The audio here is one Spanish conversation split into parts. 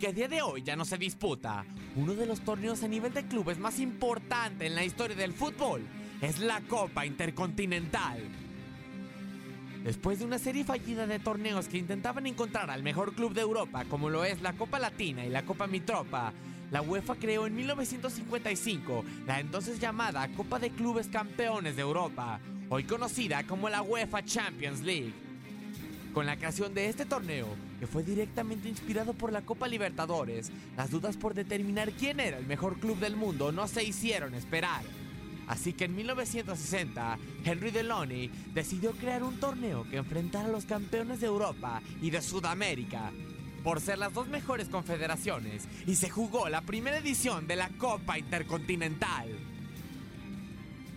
Aunque a día de hoy ya no se disputa, uno de los torneos a nivel de clubes más importante en la historia del fútbol es la Copa Intercontinental. Después de una serie fallida de torneos que intentaban encontrar al mejor club de Europa, como lo es la Copa Latina y la Copa Mitropa, la UEFA creó en 1955 la entonces llamada Copa de Clubes Campeones de Europa, hoy conocida como la UEFA Champions League. Con la creación de este torneo, que fue directamente inspirado por la Copa Libertadores, las dudas por determinar quién era el mejor club del mundo no se hicieron esperar. Así que en 1960, Henry Deloney decidió crear un torneo que enfrentara a los campeones de Europa y de Sudamérica, por ser las dos mejores confederaciones, y se jugó la primera edición de la Copa Intercontinental.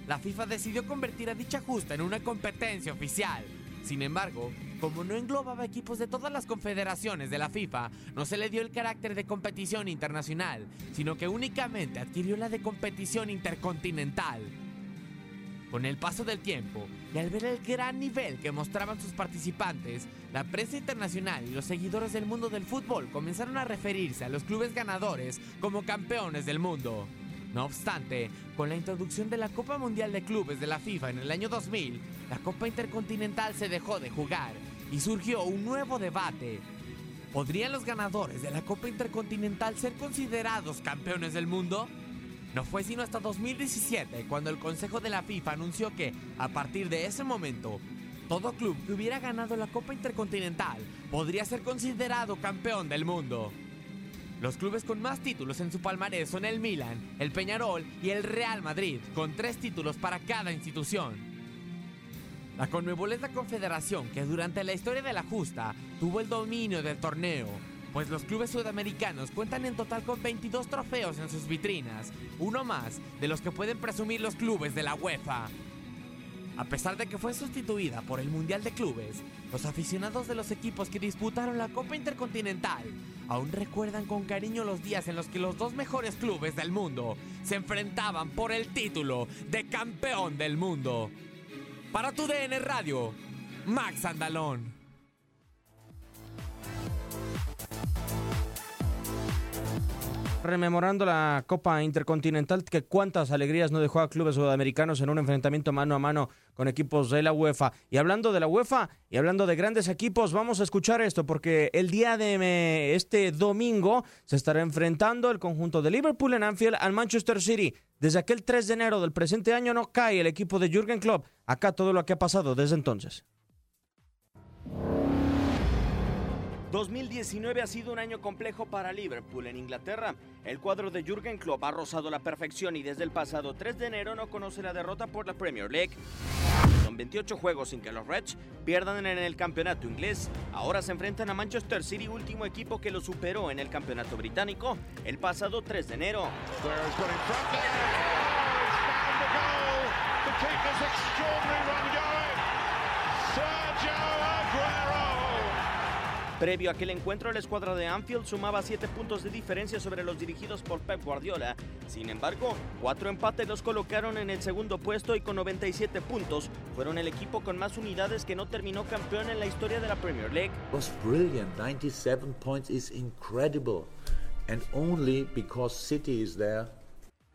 La FIFA decidió convertir a dicha justa en una competencia oficial. Sin embargo, como no englobaba equipos de todas las confederaciones de la FIFA, no se le dio el carácter de competición internacional, sino que únicamente adquirió la de competición intercontinental. Con el paso del tiempo, y al ver el gran nivel que mostraban sus participantes, la prensa internacional y los seguidores del mundo del fútbol comenzaron a referirse a los clubes ganadores como campeones del mundo. No obstante, con la introducción de la Copa Mundial de Clubes de la FIFA en el año 2000, la Copa Intercontinental se dejó de jugar y surgió un nuevo debate. ¿Podrían los ganadores de la Copa Intercontinental ser considerados campeones del mundo? No fue sino hasta 2017 cuando el Consejo de la FIFA anunció que, a partir de ese momento, todo club que hubiera ganado la Copa Intercontinental podría ser considerado campeón del mundo. Los clubes con más títulos en su palmarés son el Milan, el Peñarol y el Real Madrid, con tres títulos para cada institución. La Conmebol es la confederación que durante la historia de la justa tuvo el dominio del torneo, pues los clubes sudamericanos cuentan en total con 22 trofeos en sus vitrinas, uno más de los que pueden presumir los clubes de la UEFA. A pesar de que fue sustituida por el Mundial de Clubes, los aficionados de los equipos que disputaron la Copa Intercontinental aún recuerdan con cariño los días en los que los dos mejores clubes del mundo se enfrentaban por el título de campeón del mundo. Para tu DN Radio, Max Andalón. Rememorando la Copa Intercontinental, que cuántas alegrías no dejó a clubes sudamericanos en un enfrentamiento mano a mano con equipos de la UEFA. Y hablando de la UEFA y hablando de grandes equipos, vamos a escuchar esto, porque el día de este domingo se estará enfrentando el conjunto de Liverpool en Anfield al Manchester City. Desde aquel 3 de enero del presente año no cae el equipo de Jürgen Klopp. Acá todo lo que ha pasado desde entonces. 2019 ha sido un año complejo para Liverpool en Inglaterra. El cuadro de Jürgen Klopp ha rozado la perfección y desde el pasado 3 de enero no conoce la derrota por la Premier League. Son 28 juegos sin que los Reds pierdan en el campeonato inglés. Ahora se enfrentan a Manchester City, último equipo que lo superó en el campeonato británico el pasado 3 de enero. Previo a aquel encuentro, la escuadra de Anfield sumaba 7 puntos de diferencia sobre los dirigidos por Pep Guardiola. Sin embargo, cuatro empates los colocaron en el segundo puesto y con 97 puntos fueron el equipo con más unidades que no terminó campeón en la historia de la Premier League. was brilliant. 97 points is incredible. And only because City is there.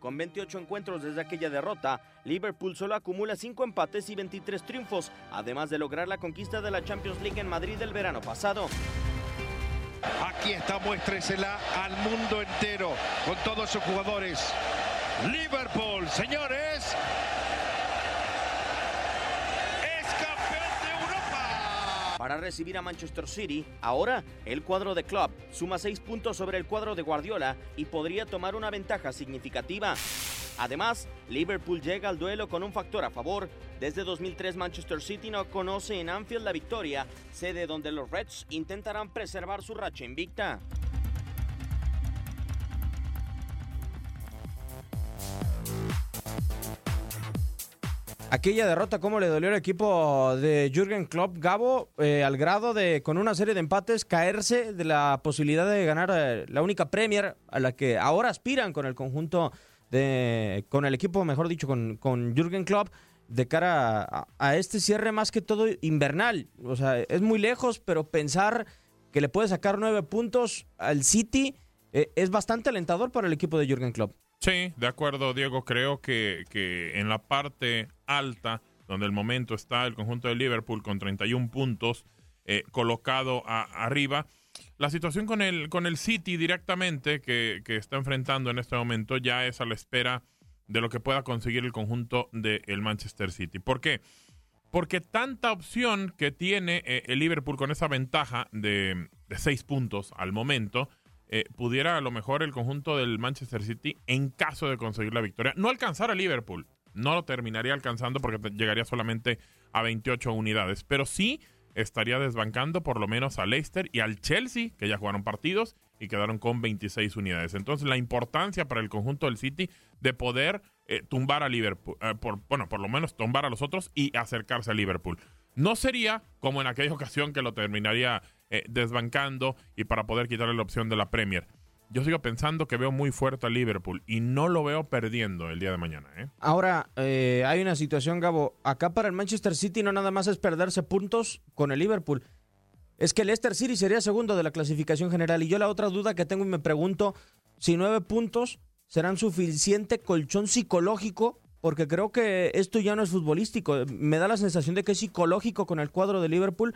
Con 28 encuentros desde aquella derrota, Liverpool solo acumula 5 empates y 23 triunfos, además de lograr la conquista de la Champions League en Madrid el verano pasado. Aquí está, muéstresela al mundo entero con todos sus jugadores. Liverpool, señores. Para recibir a Manchester City, ahora el cuadro de Club suma 6 puntos sobre el cuadro de Guardiola y podría tomar una ventaja significativa. Además, Liverpool llega al duelo con un factor a favor. Desde 2003 Manchester City no conoce en Anfield la victoria, sede donde los Reds intentarán preservar su racha invicta. Aquella derrota, ¿cómo le dolió al equipo de Jürgen Klopp, Gabo, eh, al grado de, con una serie de empates, caerse de la posibilidad de ganar eh, la única Premier a la que ahora aspiran con el conjunto de, con el equipo, mejor dicho, con, con Jürgen Klopp, de cara a, este cierre más que todo invernal. O sea, es muy lejos, pero pensar que le puede sacar nueve puntos al City eh, es bastante alentador para el equipo de Jürgen Klopp. Sí, de acuerdo, Diego. Creo que, que en la parte alta, donde el momento está el conjunto de Liverpool con 31 puntos eh, colocado a- arriba, la situación con el, con el City directamente que, que está enfrentando en este momento ya es a la espera de lo que pueda conseguir el conjunto del Manchester City. ¿Por qué? Porque tanta opción que tiene eh, el Liverpool con esa ventaja de, de seis puntos al momento, eh, pudiera a lo mejor el conjunto del Manchester City, en caso de conseguir la victoria, no alcanzar a Liverpool. No lo terminaría alcanzando porque llegaría solamente a 28 unidades. Pero sí estaría desbancando por lo menos a Leicester y al Chelsea, que ya jugaron partidos y quedaron con 26 unidades. Entonces la importancia para el conjunto del City de poder eh, tumbar a Liverpool, eh, por, bueno, por lo menos tumbar a los otros y acercarse a Liverpool. No sería como en aquella ocasión que lo terminaría eh, desbancando y para poder quitarle la opción de la Premier. Yo sigo pensando que veo muy fuerte a Liverpool y no lo veo perdiendo el día de mañana. ¿eh? Ahora, eh, hay una situación, Gabo. Acá para el Manchester City no nada más es perderse puntos con el Liverpool. Es que el Leicester City sería segundo de la clasificación general. Y yo la otra duda que tengo y me pregunto si nueve puntos serán suficiente colchón psicológico, porque creo que esto ya no es futbolístico. Me da la sensación de que es psicológico con el cuadro de Liverpool.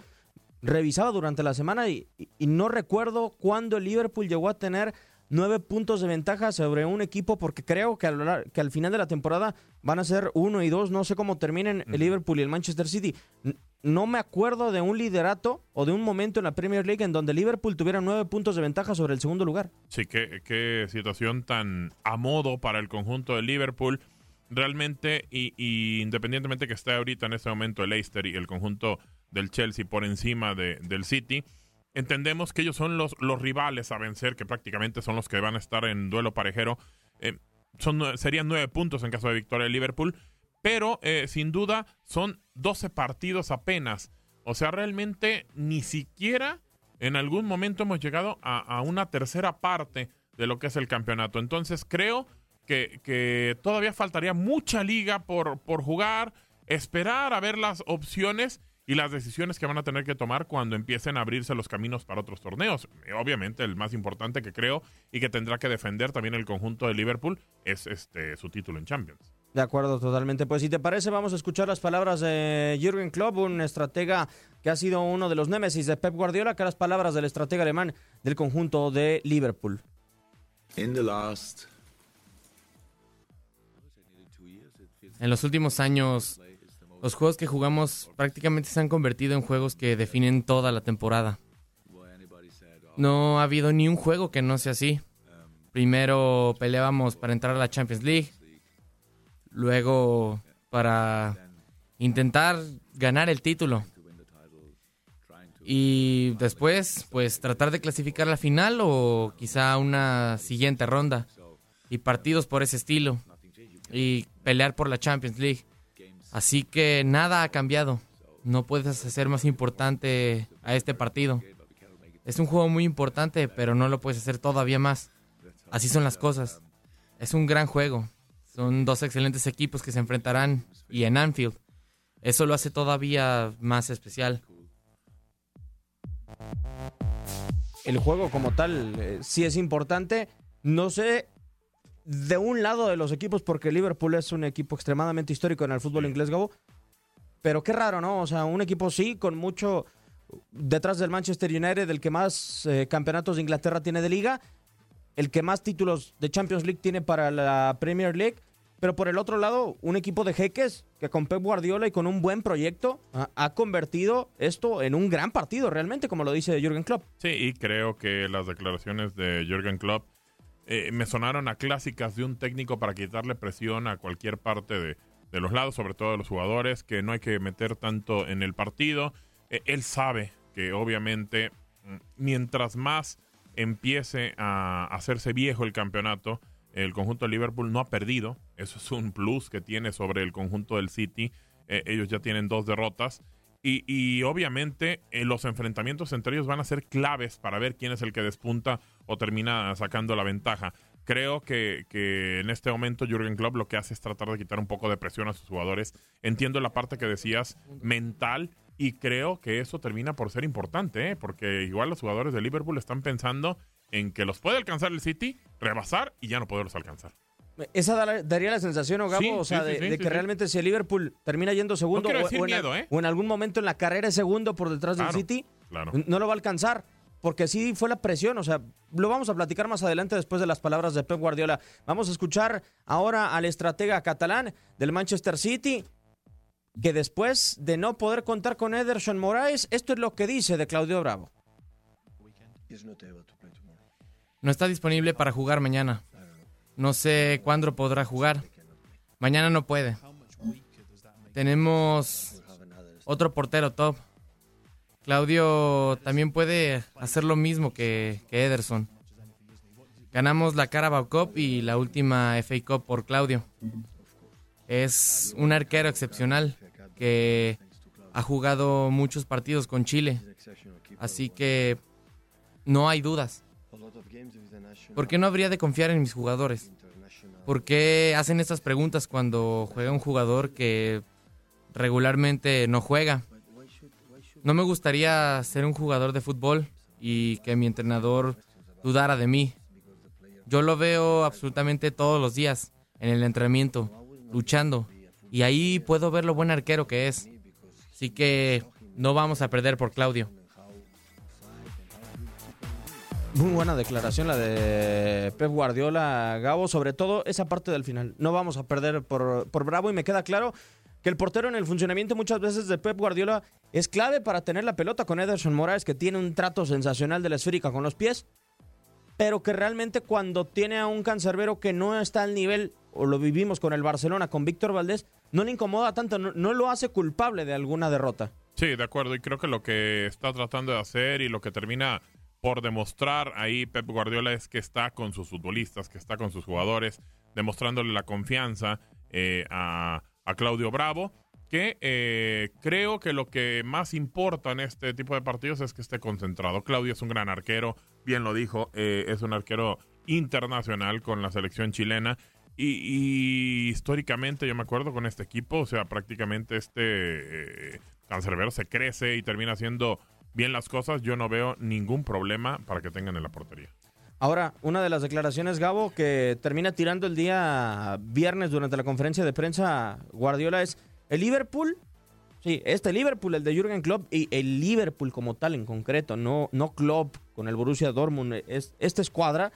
Revisaba durante la semana y, no recuerdo cuándo el Liverpool llegó a tener nueve puntos de ventaja sobre un equipo, porque creo que, a lo lar- que al final de la temporada van a ser uno y dos. No sé cómo terminen el Liverpool y el Manchester City. No me acuerdo de un liderato o de un momento en la Premier League en donde Liverpool tuviera nueve puntos de ventaja sobre el segundo lugar. Sí, qué, qué situación tan a modo para el conjunto de Liverpool. Realmente, y, y independientemente que esté ahorita en este momento el Leicester y el conjunto del Chelsea por encima de- del City, entendemos que ellos son los, los rivales a vencer, que prácticamente son los que van a estar en duelo parejero. Eh, son, serían nueve puntos en caso de victoria de Liverpool, pero eh, sin duda son 12 partidos apenas. O sea, realmente ni siquiera en algún momento hemos llegado a, a una tercera parte de lo que es el campeonato. Entonces creo que, que todavía faltaría mucha liga por, por jugar, esperar a ver las opciones y las decisiones que van a tener que tomar cuando empiecen a abrirse los caminos para otros torneos. Eh, Obviamente el más importante que creo y que tendrá que defender también el conjunto de Liverpool es este su título en Champions. De acuerdo, totalmente. Pues si te parece, vamos a escuchar las palabras de Jürgen Klopp, un estratega que ha sido uno de los némesis de Pep Guardiola, que las palabras del estratega alemán del conjunto de Liverpool. In the last En los últimos años, los juegos que jugamos prácticamente se han convertido en juegos que definen toda la temporada. No ha habido ni un juego que no sea así. Primero peleábamos para entrar a la Champions League, luego para intentar ganar el título. Y después, pues tratar de clasificar la final o quizá una siguiente ronda. Y partidos por ese estilo. Y pelear por la Champions League. Así que nada ha cambiado. No puedes hacer más importante a este partido. Es un juego muy importante, pero no lo puedes hacer todavía más. Así son las cosas. Es un gran juego. Son dos excelentes equipos que se enfrentarán y en Anfield. Eso lo hace todavía más especial. El juego como tal eh, sí es importante. No sé de un lado de los equipos, porque Liverpool es un equipo extremadamente histórico en el fútbol inglés, Gabo. Pero qué raro, ¿no? O sea, un equipo sí, con mucho detrás del Manchester United, el que más eh, campeonatos de Inglaterra tiene de liga, el que más títulos de Champions League tiene para la Premier League. Pero por el otro lado, un equipo de jeques que con Pep Guardiola y con un buen proyecto ha, ha convertido esto en un gran partido, realmente, como lo dice Jürgen Klopp. Sí, y creo que las declaraciones de Jürgen Klopp eh, me sonaron a clásicas de un técnico para quitarle presión a cualquier parte de, de los lados, sobre todo de los jugadores, que no hay que meter tanto en el partido. Eh, él sabe que obviamente mm, mientras más empiece a hacerse viejo el campeonato, el conjunto de Liverpool no ha perdido. Eso es un plus que tiene sobre el conjunto del City. Eh, ellos ya tienen dos derrotas. Y, y obviamente los enfrentamientos entre ellos van a ser claves para ver quién es el que despunta o termina sacando la ventaja. Creo que, que en este momento Jürgen Klopp lo que hace es tratar de quitar un poco de presión a sus jugadores. Entiendo la parte que decías mental y creo que eso termina por ser importante, ¿eh? porque igual los jugadores de Liverpool están pensando en que los puede alcanzar el City, rebasar y ya no poderlos alcanzar. Esa da- daría la sensación, ¿no, Gabo? Sí, o sea, sí, de, sí, de sí, que realmente si el Liverpool termina yendo segundo o, o en, miedo, ¿eh? o en algún momento en la carrera es segundo por detrás Claro, del City, claro. no lo va a alcanzar. Porque sí fue la presión, o sea, lo vamos a platicar más adelante después de las palabras de Pep Guardiola. Vamos a escuchar ahora al estratega catalán del Manchester City, que después de no poder contar con Ederson Moraes, esto es lo que dice de Claudio Bravo. No está disponible para jugar mañana. No sé cuándo podrá jugar. Mañana no puede. Tenemos otro portero top. Claudio también puede hacer lo mismo que, Ederson. Ganamos la Carabao Cup y la última FA Cup por Claudio. Es un arquero excepcional que ha jugado muchos partidos con Chile. Así que no hay dudas. ¿Por qué no habría de confiar en mis jugadores? ¿Por qué hacen estas preguntas cuando juega un jugador que regularmente no juega? No me gustaría ser un jugador de fútbol y que mi entrenador dudara de mí. Yo lo veo absolutamente todos los días en el entrenamiento, luchando, y ahí puedo ver lo buen arquero que es. Así que no vamos a perder por Claudio. Muy buena declaración la de Pep Guardiola, Gabo, sobre todo esa parte del final. No vamos a perder por, por Bravo y me queda claro que el portero en el funcionamiento muchas veces de Pep Guardiola es clave para tener la pelota con Ederson Morales, que tiene un trato sensacional de la esférica con los pies, pero que realmente cuando tiene a un cancerbero que no está al nivel, o lo vivimos con el Barcelona, con Víctor Valdés, no le incomoda tanto, no, no lo hace culpable de alguna derrota. Sí, de acuerdo. Y creo que lo que está tratando de hacer y lo que termina por demostrar ahí Pep Guardiola es que está con sus futbolistas, que está con sus jugadores, demostrándole la confianza eh, a, a Claudio Bravo. que eh, creo que lo que más importa en este tipo de partidos es que esté concentrado. Claudio es un gran arquero, bien lo dijo, eh, es un arquero internacional con la selección chilena. Y, históricamente yo me acuerdo con este equipo, o sea, prácticamente este eh, cancerbero se crece y termina haciendo bien las cosas. Yo no veo ningún problema para que tengan en la portería. Ahora, una de las declaraciones, Gabo, que termina tirando el día viernes durante la conferencia de prensa Guardiola es el Liverpool, sí, este Liverpool, el de Jürgen Klopp y el Liverpool como tal en concreto, no, no Klopp con el Borussia Dortmund, es, esta escuadra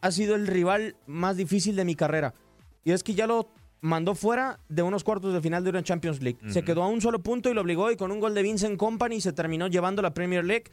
ha sido el rival más difícil de mi carrera. Y es que ya lo mandó fuera de unos cuartos de final de una Champions League. Se quedó a un solo punto y lo obligó y con un gol de Vincent Company se terminó llevando la Premier League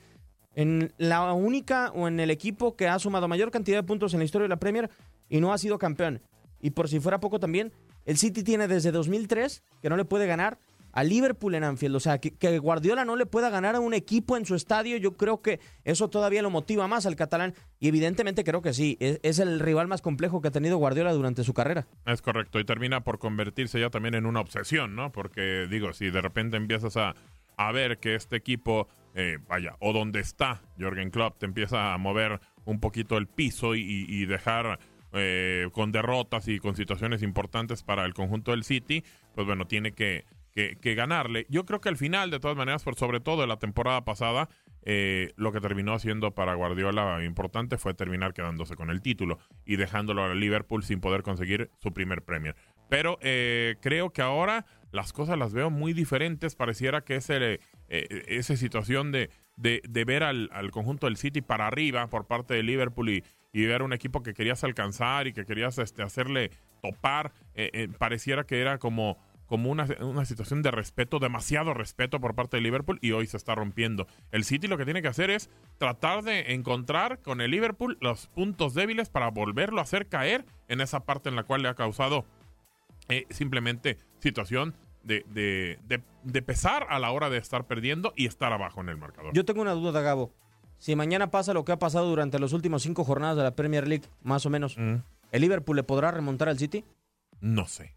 en la única o en el equipo que ha sumado mayor cantidad de puntos en la historia de la Premier y no ha sido campeón. Y por si fuera poco también, el City tiene desde 2003 que no le puede ganar a Liverpool en Anfield. O sea, que, Guardiola no le pueda ganar a un equipo en su estadio, yo creo que eso todavía lo motiva más al catalán. Y evidentemente creo que sí, es, es el rival más complejo que ha tenido Guardiola durante su carrera. Es correcto, y termina por convertirse ya también en una obsesión, ¿no? Porque digo, si de repente empiezas a, a ver que este equipo, eh, vaya, o donde está Jorgen Klopp, te empieza a mover un poquito el piso y, dejar eh, con derrotas y con situaciones importantes para el conjunto del City, pues bueno, tiene que, que- que ganarle. Yo creo que al final, de todas maneras, por sobre todo de la temporada pasada, eh, lo que terminó haciendo para Guardiola importante fue terminar quedándose con el título y dejándolo a Liverpool sin poder conseguir su primer Premier. Pero eh, creo que ahora las cosas las veo muy diferentes. Pareciera que ese, eh, esa situación de, de, ver al, conjunto del City para arriba por parte de Liverpool y, ver un equipo que querías alcanzar y que querías este, hacerle topar, eh, eh, pareciera que era como como una, una situación de respeto, demasiado respeto por parte de Liverpool y hoy se está rompiendo. El City lo que tiene que hacer es tratar de encontrar con el Liverpool los puntos débiles para volverlo a hacer caer en esa parte en la cual le ha causado eh, simplemente situación de, de, de- de pesar a la hora de estar perdiendo y estar abajo en el marcador. Yo tengo una duda, Gabo. Si mañana pasa lo que ha pasado durante los últimos cinco jornadas de la Premier League, más o menos, ¿el Liverpool le podrá remontar al City? No sé.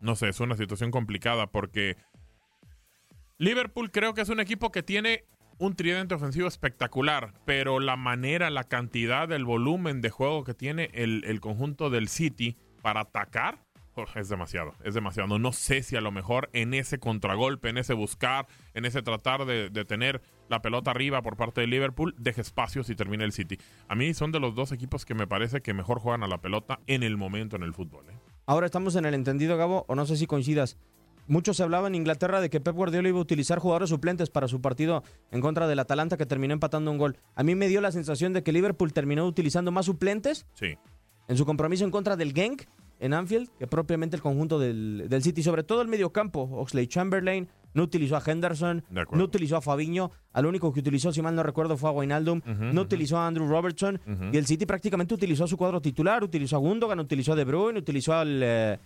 No sé, es una situación complicada porque Liverpool creo que es un equipo que tiene un tridente ofensivo espectacular, pero la manera, la cantidad, el volumen de juego que tiene el, el conjunto del City para atacar es demasiado, es demasiado. No sé si a lo mejor en ese contragolpe, en ese buscar, en ese tratar de, de tener la pelota arriba por parte de Liverpool, deje espacios y termine el City. A mí son de los dos equipos que me parece que mejor juegan a la pelota en el momento en el fútbol. ¿eh? Ahora estamos en el entendido, Gabo, o no sé si coincidas. Mucho se hablaba en Inglaterra de que Pep Guardiola iba a utilizar jugadores suplentes para su partido en contra del Atalanta que terminó empatando un gol. A mí me dio la sensación de que Liverpool terminó utilizando más suplentes Sí. en su compromiso en contra del Genk en Anfield que propiamente el conjunto del, del City, sobre todo el mediocampo. Oxley Chamberlain no utilizó a Henderson, no utilizó a Fabiño, al único que utilizó, si mal no recuerdo, fue a Wijnaldum, no utilizó a Andrew Robertson y el City prácticamente utilizó a su cuadro titular, utilizó a Gundogan, utilizó a De Bruyne, utilizó al, eh,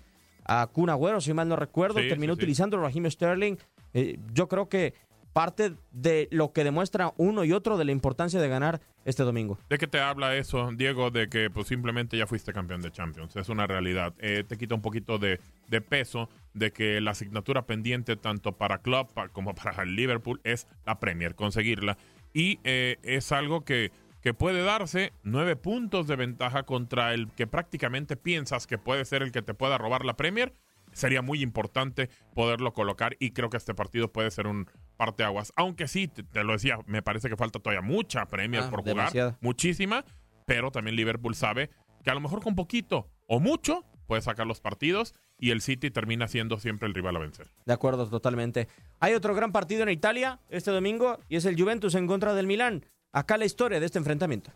a Kun Agüero, si mal no recuerdo, Sí, terminó sí, utilizando a Raheem Sterling. Eh, yo creo que parte de lo que demuestra uno y otro de la importancia de ganar este domingo. ¿De qué te habla eso, Diego? De que pues simplemente ya fuiste campeón de Champions. Es una realidad. Eh, te quita un poquito de, de peso de que la asignatura pendiente tanto para pa- como para Liverpool es la Premier, conseguirla. Y eh, es algo que, que puede darse nueve puntos de ventaja contra el que prácticamente piensas que puede ser el que te pueda robar la Premier. Sería muy importante poderlo colocar y creo que este partido puede ser un parteaguas. Aunque sí, te, te lo decía, me parece que falta todavía mucha Premier Ah, por jugar muchísima, pero también Liverpool sabe que a lo mejor con poquito o mucho puede sacar los partidos y el City termina siendo siempre el rival a vencer. De acuerdo, totalmente. Hay otro gran partido en Italia este domingo y es el Juventus en contra del Milán. Acá la historia de este enfrentamiento.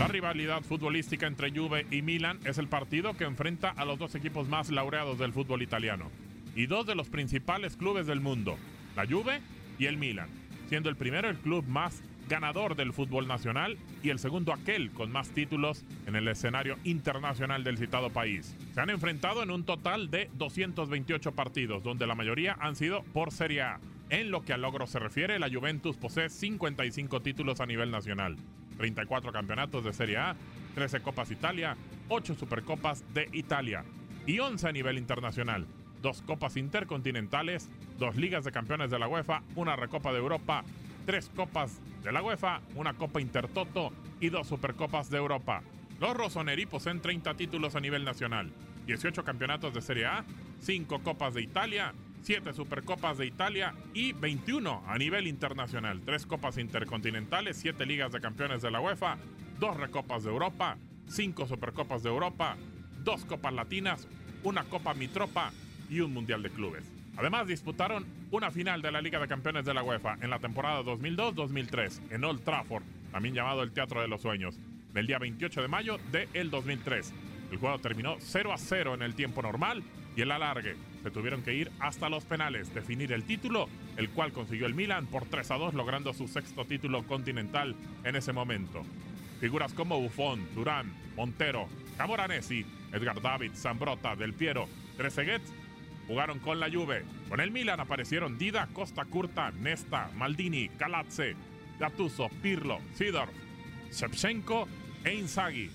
La rivalidad futbolística entre Juve y Milan es el partido que enfrenta a los dos equipos más laureados del fútbol italiano y dos de los principales clubes del mundo, la Juve y el Milan, siendo el primero el club más ganador del fútbol nacional y el segundo aquel con más títulos en el escenario internacional del citado país. Se han enfrentado en un total de 228 partidos, donde la mayoría han sido por Serie A. En lo que al logro se refiere, la Juventus posee 55 títulos a nivel nacional, 34 campeonatos de Serie A, 13 Copas Italia, 8 Supercopas de Italia. y 11 a nivel internacional. Dos copas intercontinentales, dos ligas de campeones de la UEFA, una recopa de Europa, tres copas de la UEFA, una copa intertoto y dos supercopas de Europa. Los Rossoneri poseen 30 títulos a nivel nacional, 18 campeonatos de Serie A, 5 copas de Italia, 7 supercopas de Italia y 21 a nivel internacional, 3 copas intercontinentales, 7 ligas de campeones de la UEFA, 2 recopas de Europa, 5 supercopas de Europa, 2 copas latinas, una copa Mitropa y un mundial de clubes. Además disputaron una final de la Liga de Campeones de la UEFA en la temporada 2002-2003 en Old Trafford, también llamado el Teatro de los Sueños, del día 28 de mayo del el 2003. El juego terminó 0 a 0 en el tiempo normal y el alargue. Se tuvieron que ir hasta los penales, definir el título, el cual consiguió el Milan por 3 a 2, logrando su sexto título continental en ese momento. Figuras como Buffon, Durán, Montero, Camoranesi, Edgar David, Zambrota, Del Piero, Trezeguet jugaron con la Juve. Con el Milan aparecieron Dida, Costa Curta, Nesta, Maldini, Calazze, Gattuso, Pirlo, Sidorf, Shevchenko e Inzaghi.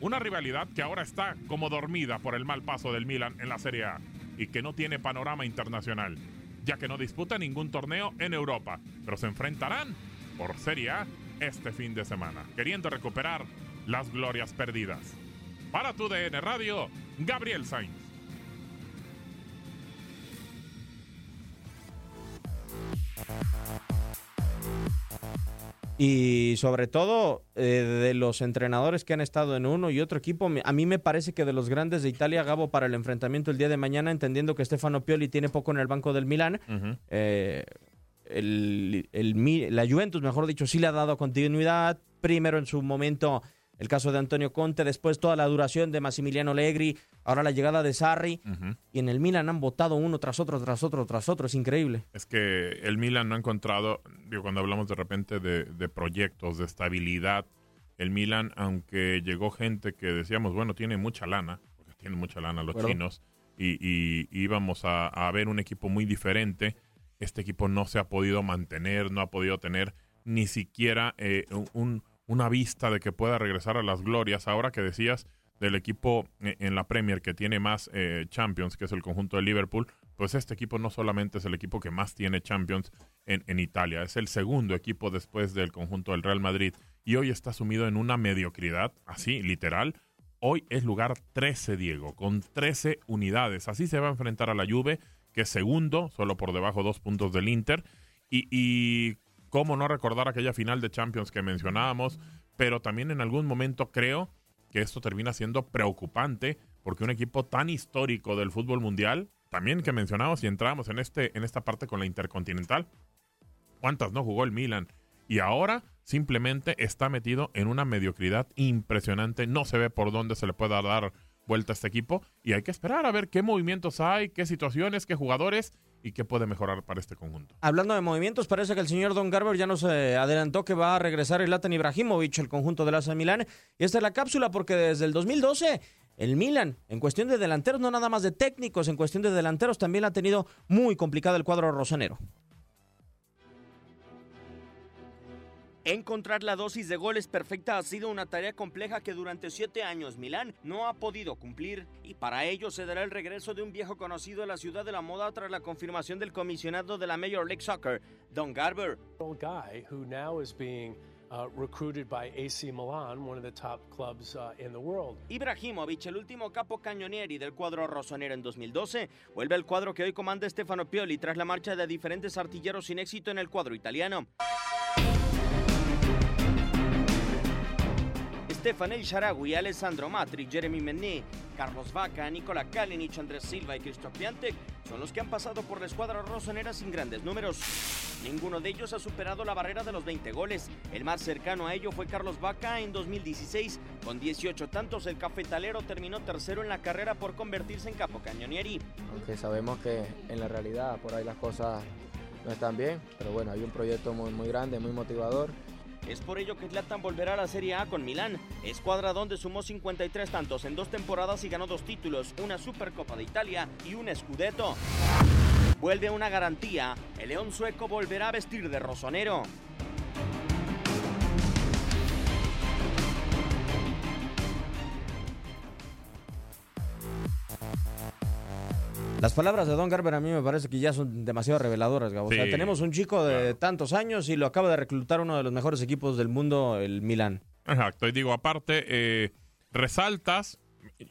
Una rivalidad que ahora está como dormida por el mal paso del Milan en la Serie A y que no tiene panorama internacional, ya que no disputa ningún torneo en Europa, pero se enfrentarán por Serie A este fin de semana, queriendo recuperar las glorias perdidas. Para tu DN Radio, Gabriel Sainz. Y sobre todo eh, de los entrenadores que han estado en uno y otro equipo, a mí me parece que de los grandes de Italia, Gabo, para el enfrentamiento el día de mañana, entendiendo que Stefano Pioli tiene poco en el banco del Milán, eh, el, el, la Juventus, mejor dicho, sí le ha dado continuidad. Primero en su momento el caso de Antonio Conte, después toda la duración de Massimiliano Allegri, ahora la llegada de Sarri, y en el Milan han votado uno tras otro, tras otro, tras otro, es increíble. Es que el Milan no ha encontrado, digo, cuando hablamos de repente de, de proyectos, de estabilidad, el Milan, aunque llegó gente que decíamos, bueno, tiene mucha lana, porque tienen mucha lana los chinos, y, y, íbamos a, a ver un equipo muy diferente, este equipo no se ha podido mantener, no ha podido tener ni siquiera eh, un una vista de que pueda regresar a las glorias. Ahora que decías del equipo eh, en la Premier que tiene más eh, Champions, que es el conjunto de Liverpool, pues este equipo no solamente es el equipo que más tiene Champions en, en Italia, es el segundo equipo después del conjunto del Real Madrid y hoy está sumido en una mediocridad, así, literal. Hoy es lugar 13, Diego, con 13 unidades. Así se va a enfrentar a la Juve, que es segundo, solo por debajo dos puntos del Inter. Y cómo no recordar aquella final de Champions que mencionábamos, pero también en algún momento creo que esto termina siendo preocupante porque un equipo tan histórico del fútbol mundial, también que mencionamos y entramos en, este, en esta parte con la Intercontinental, ¿cuántas no jugó el Milan? Y ahora simplemente está metido en una mediocridad impresionante, no se ve por dónde se le pueda dar vuelta a este equipo y hay que esperar a ver qué movimientos hay, qué situaciones, qué jugadores y qué puede mejorar para este conjunto. Hablando de movimientos, parece que el señor Don Garber ya nos adelantó que va a regresar el Latan Ibrahimovic, el conjunto del AC Milán. Y esta es la cápsula porque desde el 2012 el Milan, en cuestión de delanteros, no nada más de técnicos, en cuestión de delanteros también ha tenido muy complicado el cuadro rosonero. Encontrar la dosis de goles perfecta ha sido una tarea compleja que durante siete años Milán no ha podido cumplir y para ello se dará el regreso de un viejo conocido a la ciudad de la moda tras la confirmación del comisionado de la Major League Soccer, Don Garber. guy who now is being uh, recruited by AC Milan, one of the top clubs uh, in the world. Ibrahimovic, el último capo cañonieri del cuadro rosonero en 2012, vuelve al cuadro que hoy comanda Stefano Pioli tras la marcha de diferentes artilleros sin éxito en el cuadro italiano. Stefan El Sharawi, Alessandro Matri, Jeremy Mené, Carlos Vaca, Nicola Kalinic, Andrés Silva y Cristo Piantek son los que han pasado por la escuadra rosonera sin grandes números. Ninguno de ellos ha superado la barrera de los 20 goles. El más cercano a ello fue Carlos Vaca en 2016. Con 18 tantos, el cafetalero terminó tercero en la carrera por convertirse en capo cañonieri. Aunque sabemos que en la realidad por ahí las cosas no están bien, pero bueno, hay un proyecto muy, muy grande, muy motivador es por ello que Zlatan volverá a la Serie A con Milán, escuadra donde sumó 53 tantos en dos temporadas y ganó dos títulos, una Supercopa de Italia y un Scudetto. Vuelve una garantía, el león sueco volverá a vestir de rosonero. Las palabras de Don Garber a mí me parece que ya son demasiado reveladoras, Gabo. O sea, tenemos un chico de tantos años y lo acaba de reclutar uno de los mejores equipos del mundo, el Milán. Exacto, y digo, aparte, eh, resaltas,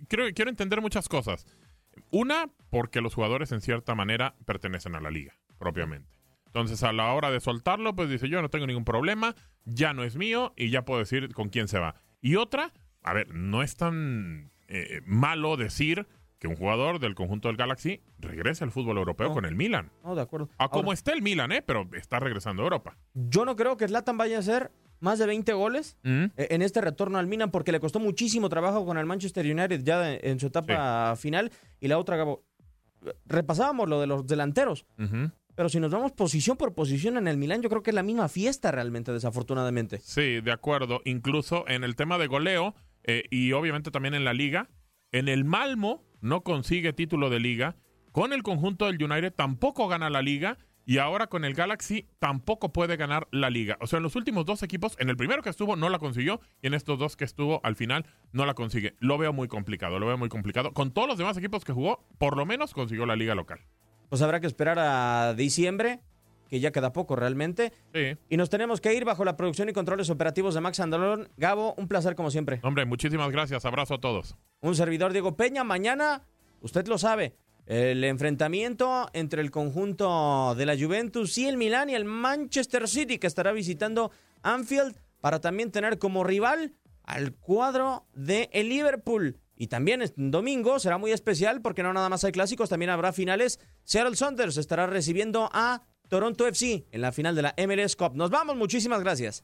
quiero, quiero entender muchas cosas. Una, porque los jugadores en cierta manera pertenecen a la liga, propiamente. Entonces, a la hora de soltarlo, pues dice, yo no tengo ningún problema, ya no es mío y ya puedo decir con quién se va. Y otra, a ver, no es tan eh, malo decir que un jugador del conjunto del Galaxy regrese al fútbol europeo No. con el Milan. No, de acuerdo. A como esté el Milan, ¿eh? Pero está regresando a Europa. yo no creo que Zlatan vaya a hacer más de 20 goles Mm. eh, en este retorno al Milan porque le costó muchísimo trabajo con el Manchester United ya en su etapa final. Y la otra, Gabo, repasábamos lo de los delanteros. Pero si nos vamos posición por posición en el Milán, yo creo que es la misma fiesta realmente, desafortunadamente. Sí, de acuerdo. Incluso en el tema de goleo eh, y obviamente también en la liga, en el Malmo no consigue título de liga, con el conjunto del United tampoco gana la liga y ahora con el Galaxy tampoco puede ganar la liga. O sea, en los últimos dos equipos, en el primero que estuvo no la consiguió y en estos dos que estuvo al final no la consigue. Lo veo muy complicado, lo veo muy complicado. Con todos los demás equipos que jugó, por lo menos consiguió la liga local. Pues habrá que esperar a diciembre, que ya queda poco realmente. Sí. Y nos tenemos que ir bajo la producción y controles operativos de Max Andalón. Gabo, un placer como siempre. Hombre, muchísimas gracias. Abrazo a todos. Un servidor Diego Peña. Mañana, usted lo sabe, el enfrentamiento entre el conjunto de la Juventus y el Milán y el Manchester City, que estará visitando Anfield para también tener como rival al cuadro de el Liverpool. Y también domingo será muy especial porque no nada más hay clásicos, también habrá finales. Seattle Saunders estará recibiendo a Toronto FC en la final de la MLS Cup. Nos vamos, muchísimas gracias.